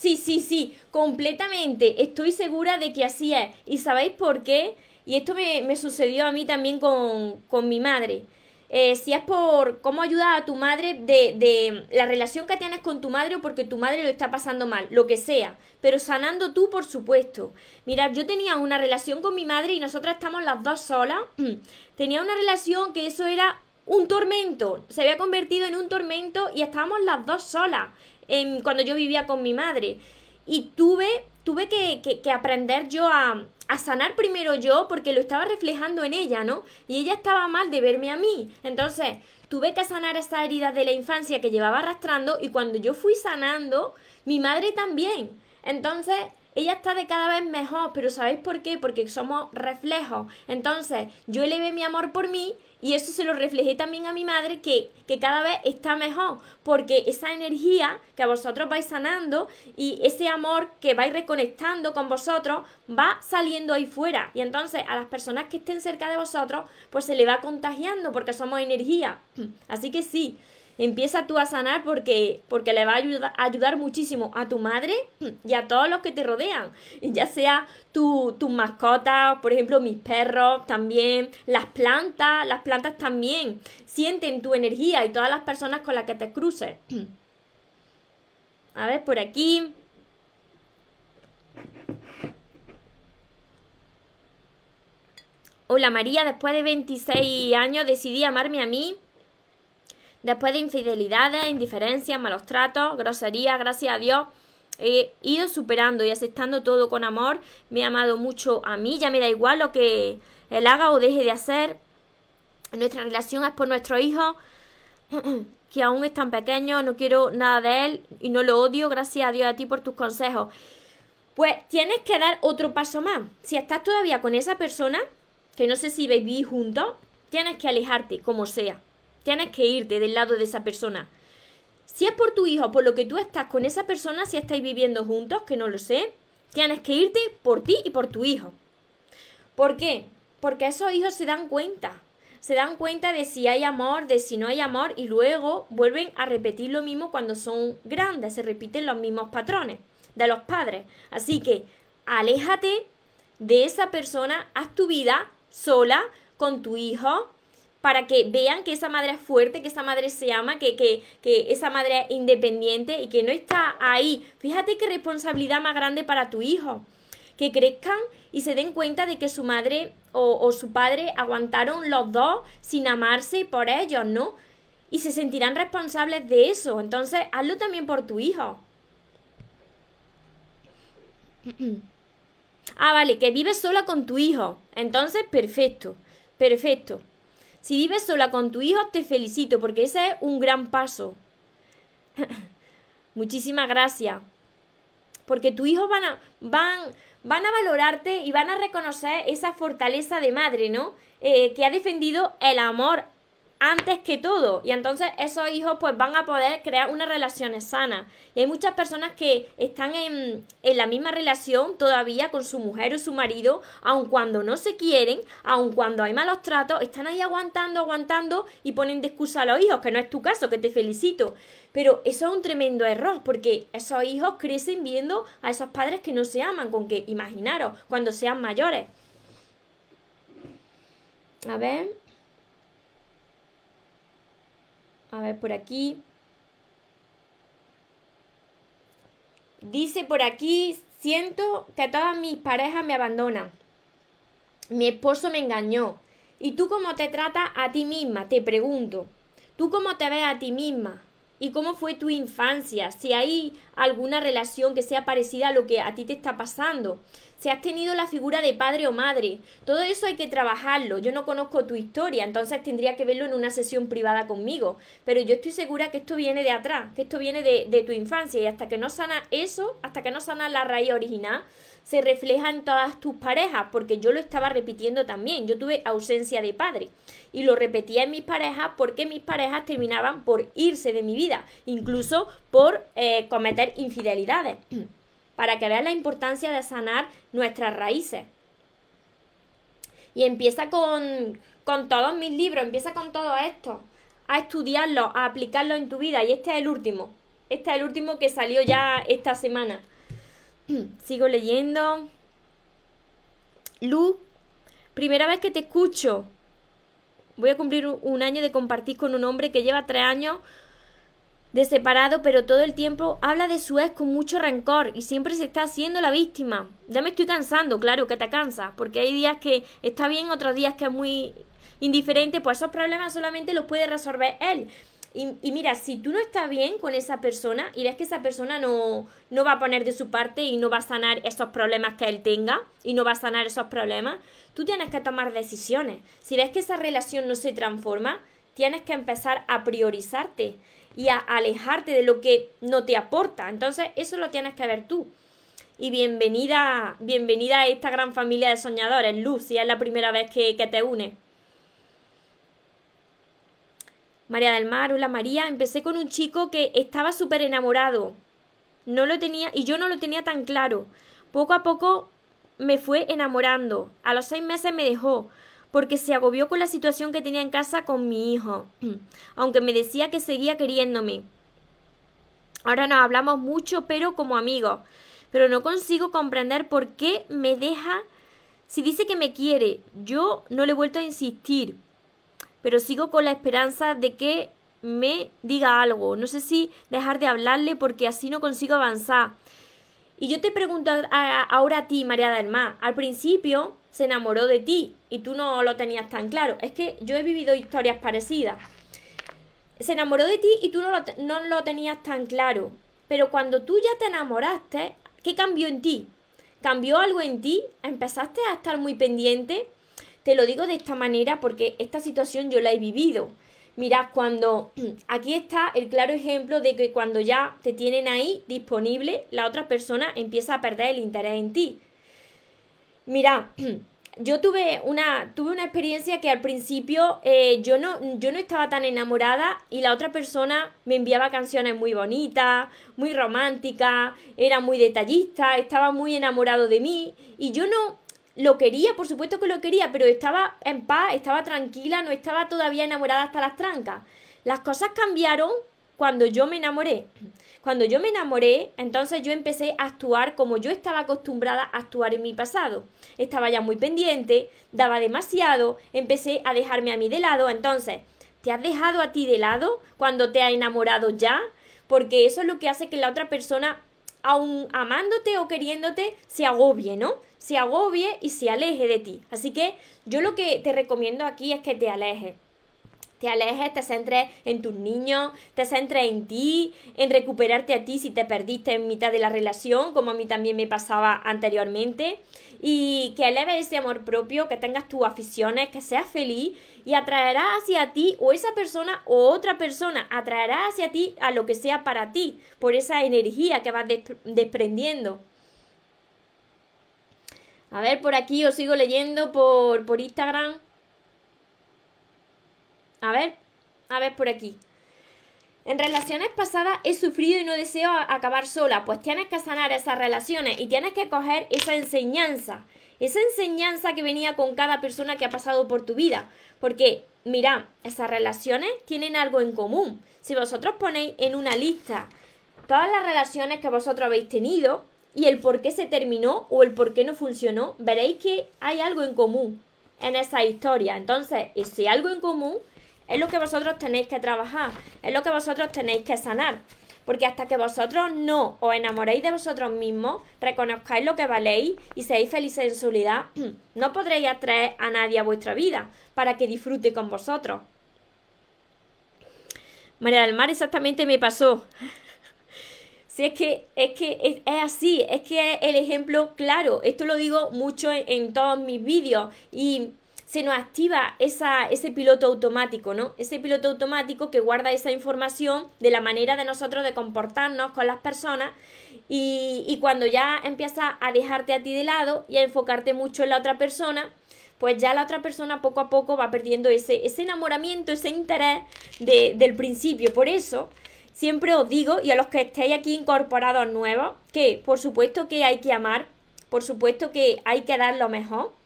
Sí, sí, sí, completamente. Estoy segura de que así es. ¿Y sabéis por qué? Y esto me, sucedió a mí también con, mi madre. Eh, si es por cómo ayudar a tu madre de, de, la relación que tienes con tu madre o porque tu madre lo está pasando mal, lo que sea, pero sanando tú, por supuesto. Mira, yo tenía una relación con mi madre y nosotras estamos las dos solas. tenía una relación que eso era un tormento, se había convertido en un tormento y estábamos las dos solas cuando yo vivía con mi madre. Y tuve, tuve que, que, aprender yo a, a sanar primero yo porque lo estaba reflejando en ella, ¿no? Y ella estaba mal de verme a mí. Entonces, tuve que sanar esa herida de la infancia que llevaba arrastrando y cuando yo fui sanando, mi madre también. Entonces, ella está de cada vez mejor, pero ¿sabéis por qué? Porque somos reflejos. Entonces, yo elevé mi amor por mí y eso se lo reflejé también a mi madre que, que cada vez está mejor, porque esa energía que vosotros vais sanando y ese amor que vais reconectando con vosotros va saliendo ahí fuera. Y entonces a las personas que estén cerca de vosotros, pues se le va contagiando porque somos energía. Así que sí, empieza tú a sanar porque, porque le va a ayudar, ayudar muchísimo a tu madre y a todos los que te rodean, ya sea tu, tus mascotas, por ejemplo mis perros también, las plantas, las plantas también sienten tu energía y todas las personas con las que te cruces. A ver, por aquí. Hola María, después de 26 años decidí amarme a mí Después de infidelidades, indiferencias, malos tratos, groserías, gracias a Dios, he ido superando y aceptando todo con amor. Me ha amado mucho a mí, ya me da igual lo que él haga o deje de hacer. Nuestra relación es por nuestro hijo, que aún es tan pequeño, no quiero nada de él y no lo odio. Gracias a Dios a ti por tus consejos. Pues tienes que dar otro paso más. Si estás todavía con esa persona, que no sé si vivís juntos, tienes que alejarte, como sea. Tienes que irte del lado de esa persona. Si es por tu hijo, por lo que tú estás con esa persona, si estáis viviendo juntos, que no lo sé, tienes que irte por ti y por tu hijo. ¿Por qué? Porque esos hijos se dan cuenta. Se dan cuenta de si hay amor, de si no hay amor y luego vuelven a repetir lo mismo cuando son grandes, se repiten los mismos patrones de los padres. Así que aléjate de esa persona, haz tu vida sola con tu hijo, para que vean que esa madre es fuerte, que esa madre se ama, que, que, que, esa madre es independiente y que no está ahí. Fíjate qué responsabilidad más grande para tu hijo. Que crezcan y se den cuenta de que su madre o, o su padre aguantaron los dos sin amarse por ellos, ¿no? Y se sentirán responsables de eso. Entonces, hazlo también por tu hijo. Ah, vale, que vives sola con tu hijo. Entonces, perfecto, perfecto. Si vives sola con tu hijo, te felicito porque ese es un gran paso. Muchísimas gracias. Porque tu hijo van a, van a valorarte y van a reconocer esa fortaleza de madre, ¿no? Eh, que ha defendido el amor antes que todo. Y entonces esos hijos pues van a poder crear unas relaciones sanas. Y hay muchas personas que están en, en, la misma relación todavía con su mujer o su marido, aun cuando no se quieren, aun cuando hay malos tratos, están ahí aguantando, aguantando y ponen de excusa a los hijos, que no es tu caso, que te felicito. Pero eso es un tremendo error, porque esos hijos crecen viendo a esos padres que no se aman, con que imaginaros cuando sean mayores. A ver. A ver, por aquí. Dice por aquí, siento que todas mis parejas me abandonan. Mi esposo me engañó. ¿Y tú cómo te tratas a ti misma? Te pregunto. ¿Tú cómo te ves a ti misma? ¿Y cómo fue tu infancia? Si hay alguna relación que sea parecida a lo que a ti te está pasando si has tenido la figura de padre o madre. Todo eso hay que trabajarlo. Yo no conozco tu historia, entonces tendría que verlo en una sesión privada conmigo. Pero yo estoy segura que esto viene de atrás, que esto viene de, tu infancia y hasta que no sana eso, hasta que no sana la raíz original, se refleja en todas tus parejas, porque yo lo estaba repitiendo también. Yo tuve ausencia de padre y lo repetía en mis parejas porque mis parejas terminaban por irse de mi vida, incluso por eh, cometer infidelidades. para que veas la importancia de sanar nuestras raíces. Y empieza con, con todos mis libros, empieza con todo esto, a estudiarlo, a aplicarlo en tu vida. Y este es el último. Este es el último que salió ya esta semana. Sigo leyendo. Luz, primera vez que te escucho. Voy a cumplir un año de compartir con un hombre que lleva tres años de separado, pero todo el tiempo habla de su ex con mucho rencor y siempre se está haciendo la víctima. Ya me estoy cansando, claro que te cansa, porque hay días que está bien, otros días que es muy indiferente, pues esos problemas solamente los puede resolver él. Y, mira, si tú no estás bien con esa persona y ves que esa persona no, no va a poner de su parte y no va a sanar esos problemas que él tenga y no va a sanar esos problemas, tú tienes que tomar decisiones. Si ves que esa relación no se transforma, tienes que empezar a priorizarte y a alejarte de lo que no te aporta. Entonces, eso lo tienes que ver tú. Y bienvenida, bienvenida a esta gran familia de soñadores, Luz, si es la primera vez que, que te une. María del Mar, hola María, empecé con un chico que estaba súper enamorado. No lo tenía, y yo no lo tenía tan claro. Poco a poco me fue enamorando. A los seis meses me dejó porque se agobió con la situación que tenía en casa con mi hijo, aunque me decía que seguía queriéndome. Ahora nos hablamos mucho, pero como amigos. Pero no consigo comprender por qué me deja si dice que me quiere. Yo no le he vuelto a insistir, pero sigo con la esperanza de que me diga algo. No sé si dejar de hablarle porque así no consigo avanzar. Y yo te pregunto ahora a ti, María del Mar, al principio se enamoró de ti y tú no lo tenías tan claro. Es que yo he vivido historias parecidas. Se enamoró de ti y tú no lo, no lo tenías tan claro. Pero cuando tú ya te enamoraste, ¿qué cambió en ti? ¿Cambió algo en ti? ¿Empezaste a estar muy pendiente? Te lo digo de esta manera porque esta situación yo la he vivido. Mira, cuando aquí está el claro ejemplo de que cuando ya te tienen ahí disponible, la otra persona empieza a perder el interés en ti. Mira, yo tuve una, tuve una experiencia que al principio eh, yo, no, yo no estaba tan enamorada y la otra persona me enviaba canciones muy bonitas, muy románticas, era muy detallista, estaba muy enamorado de mí y yo no lo quería, por supuesto que lo quería, pero estaba en paz, estaba tranquila, no estaba todavía enamorada hasta las trancas. Las cosas cambiaron cuando yo me enamoré. Cuando yo me enamoré, entonces yo empecé a actuar como yo estaba acostumbrada a actuar en mi pasado. Estaba ya muy pendiente, daba demasiado, empecé a dejarme a mí de lado. Entonces, ¿te has dejado a ti de lado cuando te has enamorado ya? Porque eso es lo que hace que la otra persona, aun amándote o queriéndote, se agobie, ¿no? Se agobie y se aleje de ti. Así que yo lo que te recomiendo aquí es que te alejes te alejes, te centres en tus niños, te centres en ti, en recuperarte a ti si te perdiste en mitad de la relación, como a mí también me pasaba anteriormente, y que eleves ese amor propio, que tengas tus aficiones, que seas feliz y atraerás hacia ti o esa persona o otra persona atraerá hacia ti a lo que sea para ti, por esa energía que vas desprendiendo. A ver, por aquí os sigo leyendo por, por Instagram. A ver, a ver por aquí. En relaciones pasadas he sufrido y no deseo acabar sola, pues tienes que sanar esas relaciones y tienes que coger esa enseñanza, esa enseñanza que venía con cada persona que ha pasado por tu vida. Porque, mira, esas relaciones tienen algo en común. Si vosotros ponéis en una lista todas las relaciones que vosotros habéis tenido y el por qué se terminó o el por qué no funcionó, veréis que hay algo en común en esa historia. Entonces, ese algo en común es lo que vosotros tenéis que trabajar, es lo que vosotros tenéis que sanar. Porque hasta que vosotros no os enamoréis de vosotros mismos, reconozcáis lo que valéis y seáis felices en soledad, no podréis atraer a nadie a vuestra vida para que disfrute con vosotros. María del Mar exactamente me pasó. Si es que, es que es, así, es que es el ejemplo claro. Esto lo digo mucho en, en todos mis vídeos y se nos activa ese piloto automático, ¿no? Ese piloto automático que guarda esa información de la manera de nosotros de comportarnos con las personas y, cuando ya empieza a dejarte a ti de lado y a enfocarte mucho en la otra persona, pues ya la otra persona poco a poco va perdiendo ese, enamoramiento, ese interés de, del principio. Por eso, siempre os digo, y a los que estéis aquí incorporados nuevos, que por supuesto que hay que amar, por supuesto que hay que dar lo mejor,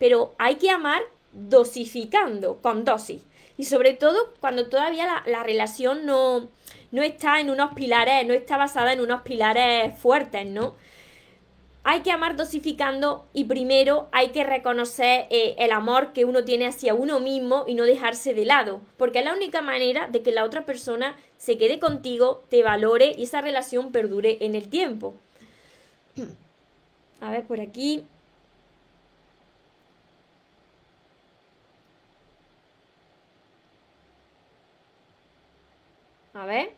pero hay que amar dosificando, con dosis. Y sobre todo cuando todavía la, relación no, no está en unos pilares, no está basada en unos pilares fuertes, ¿no? Hay que amar dosificando y primero hay que reconocer eh, el amor que uno tiene hacia uno mismo y no dejarse de lado, porque es la única manera de que la otra persona se quede contigo, te valore y esa relación perdure en el tiempo. A ver, por aquí. A ver.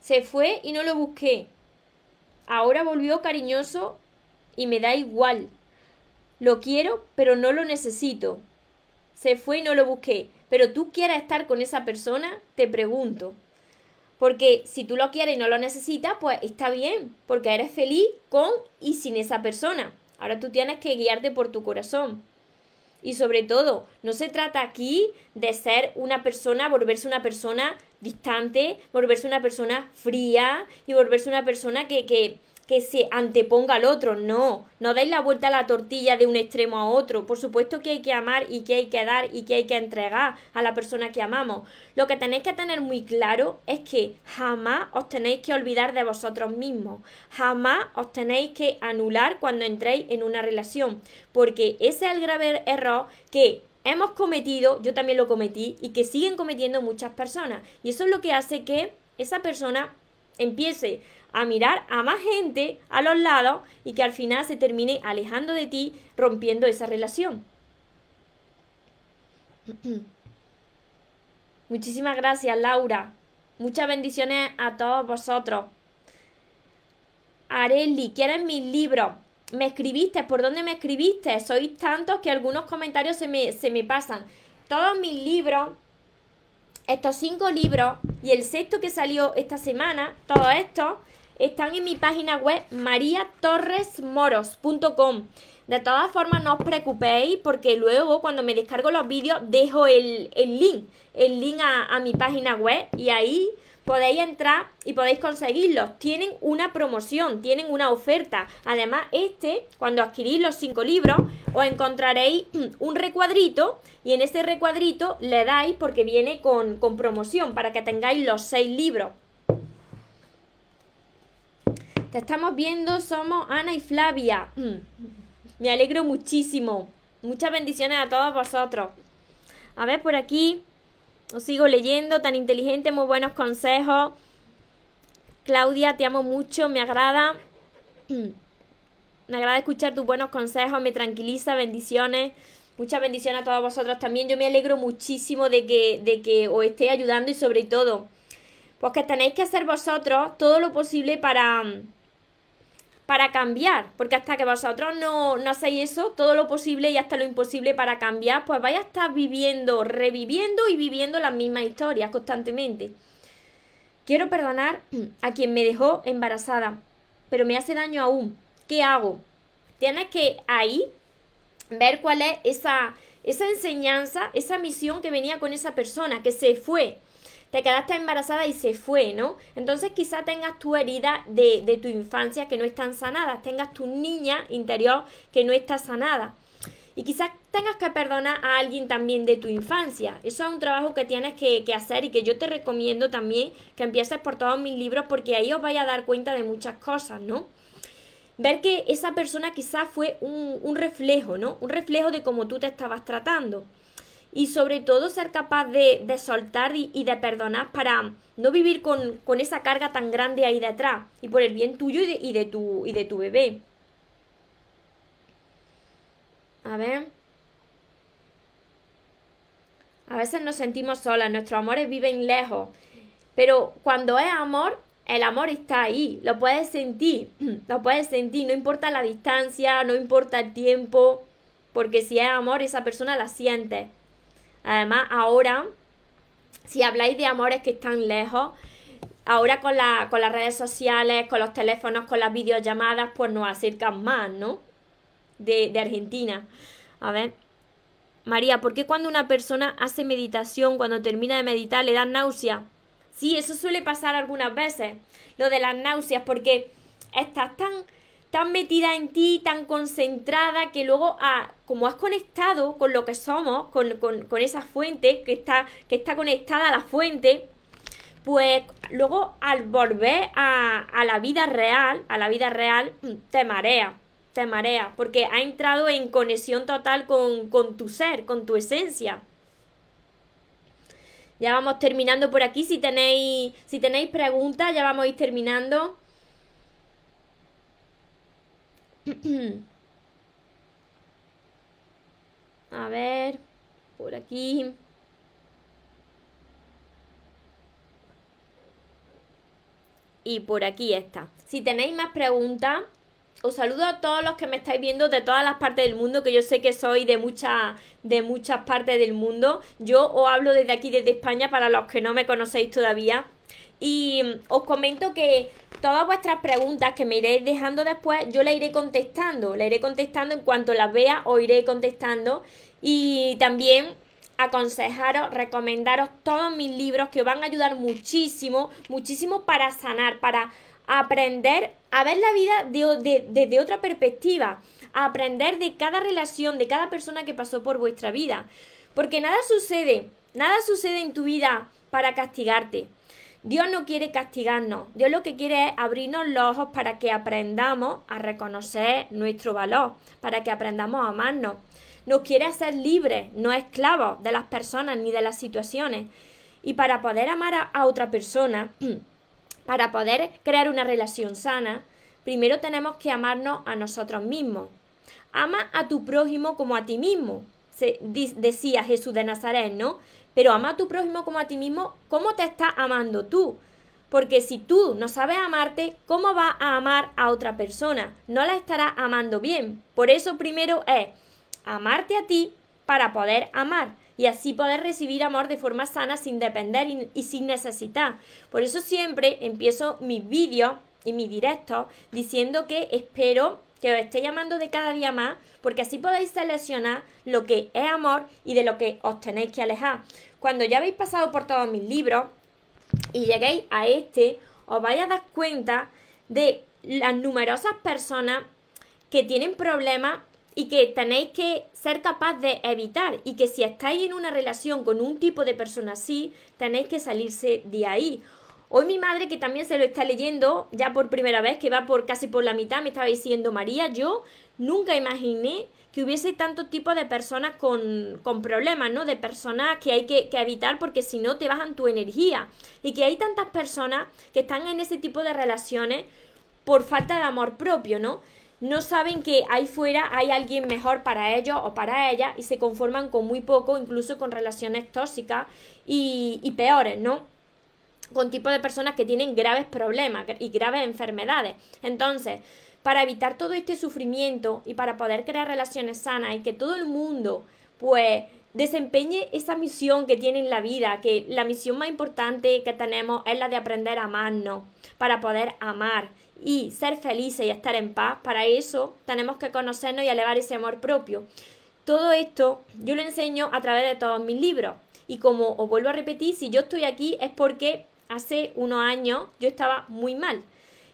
Se fue y no lo busqué. Ahora volvió cariñoso y me da igual. Lo quiero, pero no lo necesito. Se fue y no lo busqué. Pero tú quieres estar con esa persona, te pregunto. Porque si tú lo quieres y no lo necesitas, pues está bien, porque eres feliz con y sin esa persona. Ahora tú tienes que guiarte por tu corazón. Y sobre todo, no se trata aquí de ser una persona, volverse una persona distante, volverse una persona fría y volverse una persona que, que, que se anteponga al otro. No, no dais la vuelta a la tortilla de un extremo a otro. Por supuesto que hay que amar y que hay que dar y que hay que entregar a la persona que amamos. Lo que tenéis que tener muy claro es que jamás os tenéis que olvidar de vosotros mismos. Jamás os tenéis que anular cuando entréis en una relación. Porque ese es el grave error que hemos cometido, yo también lo cometí, y que siguen cometiendo muchas personas. Y eso es lo que hace que esa persona empiece a mirar a más gente a los lados y que al final se termine alejando de ti, rompiendo esa relación. Muchísimas gracias, Laura. Muchas bendiciones a todos vosotros. Areli, ¿quieres mis libros? Me escribiste, ¿por dónde me escribiste? Sois tantos que algunos comentarios se me, se me pasan. Todos mis libros, estos cinco libros y el sexto que salió esta semana, todo esto, están en mi página web mariatorresmoros.com. De todas formas, no os preocupéis porque luego cuando me descargo los vídeos dejo el, link, el link a, mi página web y ahí podéis entrar y podéis conseguirlos. Tienen una promoción, tienen una oferta. Además, este, cuando adquirís los cinco libros, os encontraréis un recuadrito y en ese recuadrito le dais porque viene con, con promoción para que tengáis los seis libros. Te estamos viendo, somos Ana y Flavia. Mm. Me alegro muchísimo. Muchas bendiciones a todos vosotros. A ver, por aquí os sigo leyendo, tan inteligente, muy buenos consejos. Claudia, te amo mucho, me agrada. Me agrada escuchar tus buenos consejos, me tranquiliza, bendiciones. Muchas bendiciones a todos vosotros también. Yo me alegro muchísimo de que, de que os esté ayudando y sobre todo, pues que tenéis que hacer vosotros todo lo posible para, para cambiar, porque hasta que vosotros no, no hacéis eso, todo lo posible y hasta lo imposible para cambiar, pues vais a estar viviendo, reviviendo y viviendo las mismas historias constantemente. Quiero perdonar a quien me dejó embarazada, pero me hace daño aún. ¿Qué hago? tienes que ahí ver cuál es esa, esa enseñanza, esa misión que venía con esa persona, que se fue. Te quedaste embarazada y se fue, ¿no? Entonces quizá tengas tu herida de, de tu infancia que no están sanadas, tengas tu niña interior que no está sanada. Y quizás tengas que perdonar a alguien también de tu infancia. Eso es un trabajo que tienes que, hacer y que yo te recomiendo también que empieces por todos mis libros porque ahí os vais a dar cuenta de muchas cosas, ¿no? Ver que esa persona quizás fue un, reflejo, ¿no? Un reflejo de cómo tú te estabas tratando. Y sobre todo ser capaz de, soltar y, de perdonar para no vivir con, esa carga tan grande ahí detrás y por el bien tuyo y de, tu, y de tu bebé. A ver. A veces nos sentimos solas, nuestros amores viven lejos. Pero cuando es amor, el amor está ahí, lo puedes sentir, lo puedes sentir, no importa la distancia, no importa el tiempo, porque si es amor, esa persona la siente. Además, ahora, si habláis de amores que están lejos, ahora con, la, con las redes sociales, con los teléfonos, con las videollamadas, pues nos acercan más, ¿no? de, Argentina. A ver. María, ¿por qué cuando una persona hace meditación, cuando termina de meditar, le dan náusea? Sí, eso suele pasar algunas veces, lo de las náuseas, porque estás tan, tan metida en ti, tan concentrada, que luego, ah, como has conectado con lo que somos, con, con, esa fuente, que está, que está conectada a la fuente, pues luego al volver a, a la vida real, a la vida real, te marea te marea, porque ha entrado en conexión total con, tu ser, con tu esencia. Ya vamos terminando por aquí. Si tenéis, si tenéis preguntas, ya vamos a ir terminando. A ver, por aquí. Y por aquí está. Si tenéis más preguntas, os saludo a todos los que me estáis viendo de todas las partes del mundo, que yo sé que soy de, mucha, de muchas partes del mundo. Yo os hablo desde aquí, desde España, para los que no me conocéis todavía. Y os comento que todas vuestras preguntas que me iréis dejando después, yo las iré contestando. Las iré contestando en cuanto las vea, os iré contestando. Y también aconsejaros, recomendaros todos mis libros que os van a ayudar muchísimo, muchísimo para sanar, para aprender a ver la vida desde otra perspectiva, a aprender de cada relación, de cada persona que pasó por vuestra vida. Porque nada sucede, nada sucede en tu vida para castigarte. Dios no quiere castigarnos, Dios lo que quiere es abrirnos los ojos para que aprendamos a reconocer nuestro valor, para que aprendamos a amarnos. Nos quiere hacer libres, no esclavos de las personas ni de las situaciones. Y para poder amar a otra persona, Para poder crear una relación sana, primero tenemos que amarnos a nosotros mismos. Ama a tu prójimo como a ti mismo, decía Jesús de Nazaret, ¿no? Pero ama a tu prójimo como a ti mismo, ¿cómo te estás amando tú? Porque si tú no sabes amarte, ¿cómo vas a amar a otra persona? No la estarás amando bien. Por eso primero es amarte a ti para poder amar y así poder recibir amor de forma sana sin depender y, sin necesitar. Por eso siempre empiezo mis vídeos y mis directos diciendo que espero que os esté llamando de cada día más, porque así podéis seleccionar lo que es amor y de lo que os tenéis que alejar. Cuando ya habéis pasado por todos mis libros y lleguéis a este, os vais a dar cuenta de las numerosas personas que tienen problemas y que tenéis que ser capaz de evitar y que si estáis en una relación con un tipo de persona así, tenéis que salirse de ahí. Hoy mi madre, que también se lo está leyendo ya por primera vez, que va por casi por la mitad, me estaba diciendo, María, yo nunca imaginé que hubiese tantos tipos de personas con, con, problemas, ¿no? De personas que hay que, que evitar porque si no te bajan tu energía. Y que hay tantas personas que están en ese tipo de relaciones por falta de amor propio, ¿no? no saben que ahí fuera hay alguien mejor para ellos o para ellas y se conforman con muy poco, incluso con relaciones tóxicas y peores, ¿no? Con tipos de personas que tienen graves problemas y graves enfermedades. Entonces, para evitar todo este sufrimiento y para poder crear relaciones sanas y que todo el mundo, pues, desempeñe esa misión que tiene en la vida, que la misión más importante que tenemos es la de aprender a amarnos, para poder amar y ser felices y estar en paz, para eso tenemos que conocernos y elevar ese amor propio. Todo esto yo lo enseño a través de todos mis libros. Y como os vuelvo a repetir, si yo estoy aquí es porque hace unos años yo estaba muy mal.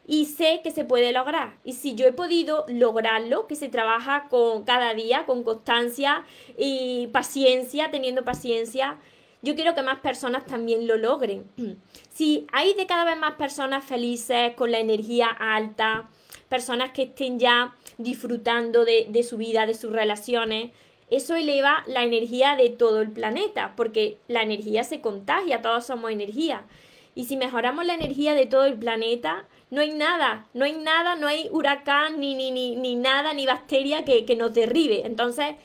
Y sé que se puede lograr. Y si yo he podido lograrlo, que se trabaja con cada día, con constancia y paciencia, teniendo paciencia, yo quiero que más personas también lo logren. Si hay de cada vez más personas felices, con la energía alta, personas que estén ya disfrutando de, de su vida, de sus relaciones, eso eleva la energía de todo el planeta, porque la energía se contagia, todos somos energía. Y si mejoramos la energía de todo el planeta, no hay nada, no hay nada, no hay huracán, ni, ni, ni, ni nada, ni bacteria que, que nos derribe. Entonces,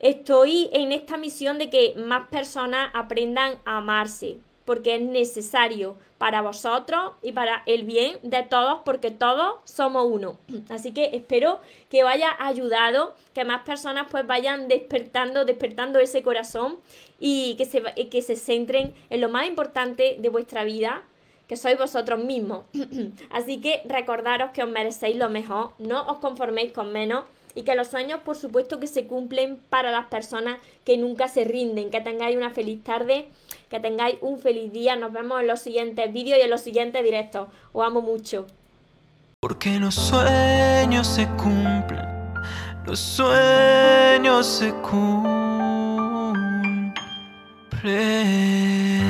estoy en esta misión de que más personas aprendan a amarse, porque es necesario para vosotros y para el bien de todos, porque todos somos uno. Así que espero que os haya ayudado, que más personas pues vayan despertando, despertando ese corazón y que se, que se centren en lo más importante de vuestra vida, que sois vosotros mismos. Así que recordaros que os merecéis lo mejor, no os conforméis con menos y que los sueños por supuesto que se cumplen para las personas que nunca se rinden. Que tengáis una feliz tarde, que tengáis un feliz día. Nos vemos en los siguientes vídeos y en los siguientes directos. Os amo mucho. Porque los sueños se cumplen, los sueños se cumplen. pray.